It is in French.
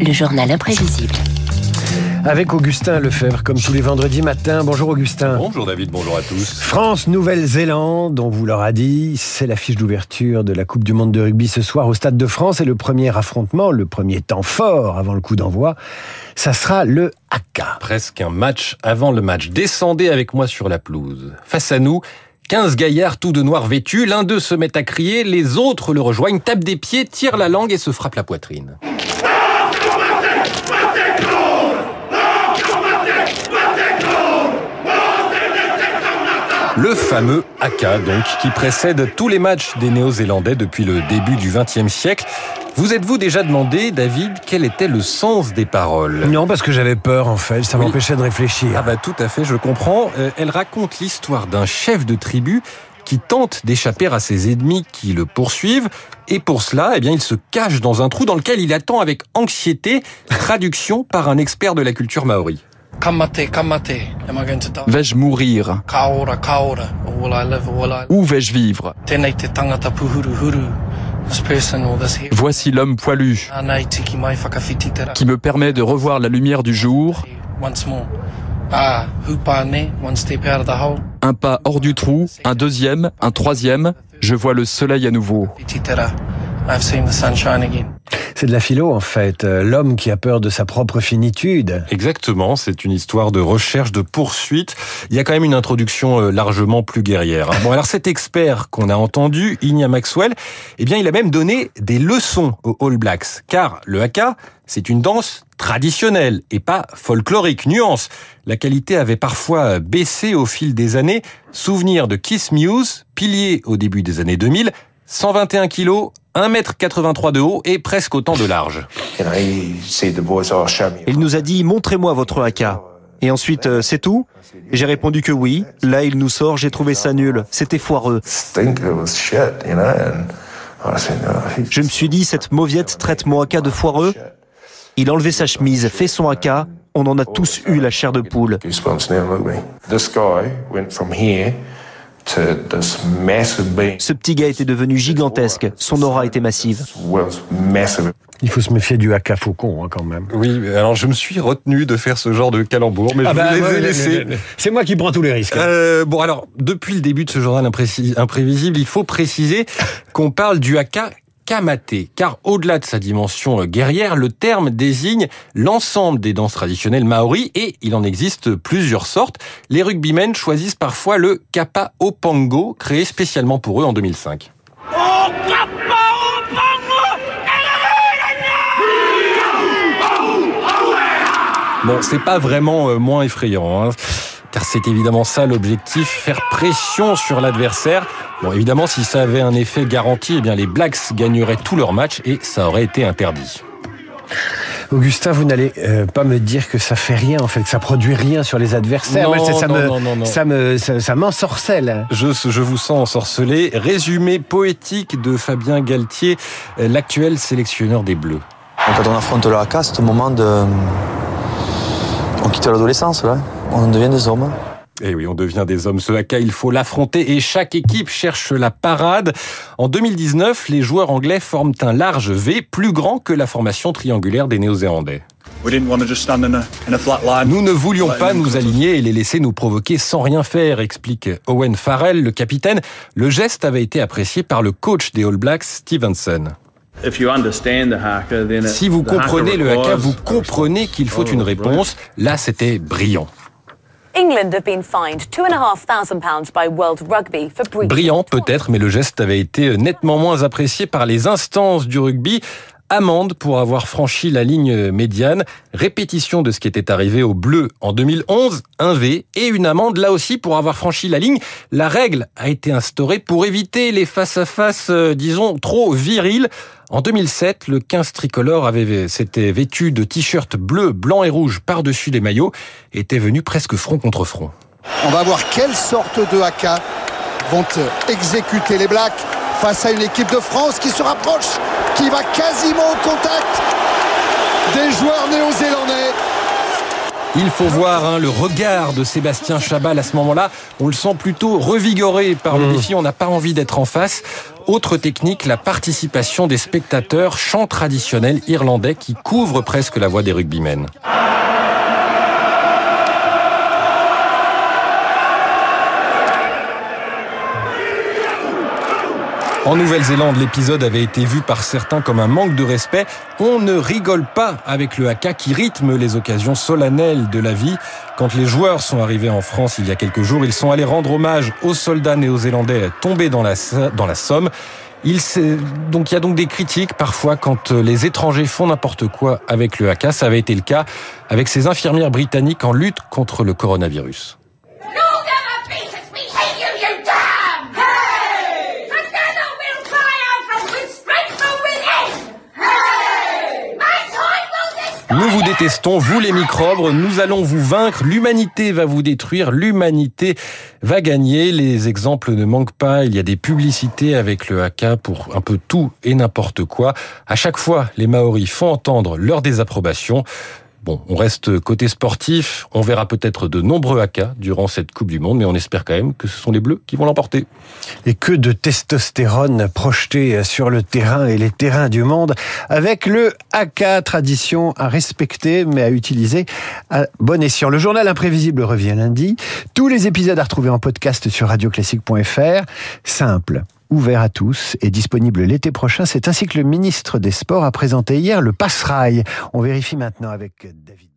Le journal imprévisible. Avec Augustin Lefebvre, comme tous les vendredis matins. Bonjour Augustin. Bonjour David, bonjour à tous. France, Nouvelle-Zélande, on vous l'aura dit, c'est l'affiche d'ouverture de la Coupe du Monde de rugby ce soir au Stade de France et le premier affrontement, le premier temps fort avant le coup d'envoi, ça sera le haka. Presque un match avant le match. Descendez avec moi sur la pelouse. Face à nous, 15 gaillards tout de noir vêtus, l'un d'eux se met à crier, les autres le rejoignent, tapent des pieds, tirent la langue et se frappent la poitrine. Le fameux haka, donc, qui précède tous les matchs des Néo-Zélandais depuis le début du XXe siècle. Vous êtes-vous déjà demandé, David, quel était le sens des paroles? Non, parce que j'avais peur, en fait. Ça Oui. m'empêchait de réfléchir. Ah bah tout à fait, je comprends. Euh, elle raconte l'histoire d'un chef de tribu qui tente d'échapper à ses ennemis qui le poursuivent. Et pour cela, eh bien, il se cache dans un trou dans lequel il attend avec anxiété traduction par un expert de la culture maori. Vais-je mourir? Où vais-je vivre? Voici l'homme poilu qui me permet de revoir la lumière du jour. Ah, un pas hors du trou, un deuxième, un troisième, je vois le soleil à nouveau. C'est de la philo, en fait. Euh, L'homme qui a peur de sa propre finitude. Exactement, c'est une histoire de recherche, de poursuite. Il y a quand même une introduction euh, largement plus guerrière. hein. Bon, alors cet expert qu'on a entendu, Inia Maxwell, eh bien, il a même donné des leçons aux All Blacks, car le haka, c'est une danse traditionnelle et pas folklorique. Nuance, la qualité avait parfois baissé au fil des années. Souvenir de Kiss Muse, pilier au début des années 2000, 121 kilos, 1m83 de haut et presque autant de large. Il nous a dit montrez-moi votre haka. Et ensuite, euh, c'est tout? J'ai répondu que oui. Là, il nous sort, j'ai trouvé ça nul. C'était foireux. Je me suis dit, cette mauviette traite mon haka de foireux. Il a enlevé sa chemise, fait son haka. On en a tous eu la chair de poule. Ce petit gars était devenu gigantesque. Son aura était massive. Was massive. Il faut se méfier du haka faucon, hein, quand même. Oui, alors je me suis retenu de faire ce genre de calembour, mais je vous les ai Ah bah, ouais, laissés. C'est moi qui prends tous les risques. Euh, bon, alors, depuis le début de ce journal imprévisible, il faut préciser qu'on parle du haka kamaté, car au-delà de sa dimension euh, guerrière, le terme désigne l'ensemble des danses traditionnelles maoris et il en existe plusieurs sortes. Les rugbymen choisissent parfois le kapa opango, créé spécialement pour eux en 2005. Bon, c'est pas vraiment euh, moins effrayant, hein, car c'est évidemment ça l'objectif, faire pression sur l'adversaire. Bon, évidemment, si ça avait un effet garanti, eh bien les Blacks gagneraient tous leurs matchs et ça aurait été interdit. Augustin, vous n'allez euh, pas me dire que ça fait rien, en fait, que ça produit rien sur les adversaires. Non, Moi, ça, non, me, non, non, non. ça me, ça, ça m'ensorcelle. Je, je vous sens ensorcelé. Résumé poétique de Fabien Galtier, euh, l'actuel sélectionneur des Bleus. Quand on affronte le haka, c'est un moment de. On quitte l'adolescence, là. On devient des hommes. Et Eh oui, on devient des hommes. Ce haka, il faut l'affronter et chaque équipe cherche la parade. En 2019, les joueurs anglais forment un large V plus grand que la formation triangulaire des Néo-Zélandais. We didn't want to just stand in a, in a flat line. Nous ne voulions pas nous aligner et les laisser nous provoquer sans rien faire, explique Owen Farrell, le capitaine. Le geste avait été apprécié par le coach des All Blacks, Stevenson. If you understand the haka, then it- Si vous the haka comprenez le haka, vous a comprenez qu'il faut une brilliant. réponse. Là, c'était brillant. England have been fined two and a half thousand pounds by World Rugby for breaching. Brillant peut-être, mais le geste avait été nettement moins apprécié par les instances du rugby. Amende pour avoir franchi la ligne médiane, répétition de ce qui était arrivé au bleu en 2011, un V et une amende là aussi pour avoir franchi la ligne. La règle a été instaurée pour éviter les face-à-face, euh, disons, trop virils. En 2007, le 15 tricolore avait s'était vêtu de t-shirts bleu, blanc et rouge par-dessus les maillots était venu presque front contre front. On va voir quelle sorte de haka vont exécuter les Blacks face à une équipe de France qui se rapproche, qui va quasiment au contact des joueurs néo-zélandais. Il faut voir hein, le regard de Sébastien Chabal à ce moment-là. On le sent plutôt revigoré par le défi. On n'a pas envie d'être en face. Autre technique, la participation des spectateurs, chant traditionnel irlandais qui couvre presque la voix des rugbymen. En Nouvelle-Zélande, l'épisode avait été vu par certains comme un manque de respect. On ne rigole pas avec le haka qui rythme les occasions solennelles de la vie. Quand les joueurs sont arrivés en France il y a quelques jours, ils sont allés rendre hommage aux soldats néo-zélandais tombés dans la, Somme. Il donc il y a donc des critiques parfois quand les étrangers font n'importe quoi avec le haka. Ça avait été le cas avec ces infirmières britanniques en lutte contre le coronavirus. Nous vous détestons, vous les microbes, nous allons vous vaincre, l'humanité va vous détruire, l'humanité va gagner. Les exemples ne manquent pas, il y a des publicités avec le haka pour un peu tout et n'importe quoi. À chaque fois, les Maoris font entendre leur désapprobation. Bon, on reste côté sportif. On verra peut-être de nombreux haka durant cette Coupe du Monde, mais on espère quand même que ce sont les Bleus qui vont l'emporter. Et que de testostérone projeté sur le terrain et les terrains du monde avec le haka, tradition à respecter mais à utiliser à bon escient. Le journal imprévisible revient lundi. Tous les épisodes à retrouver en podcast sur radioclassique.fr. Simple ouvert à tous et disponible l'été prochain. C'est ainsi que le ministre des Sports a présenté hier le Passerail. On vérifie maintenant avec David.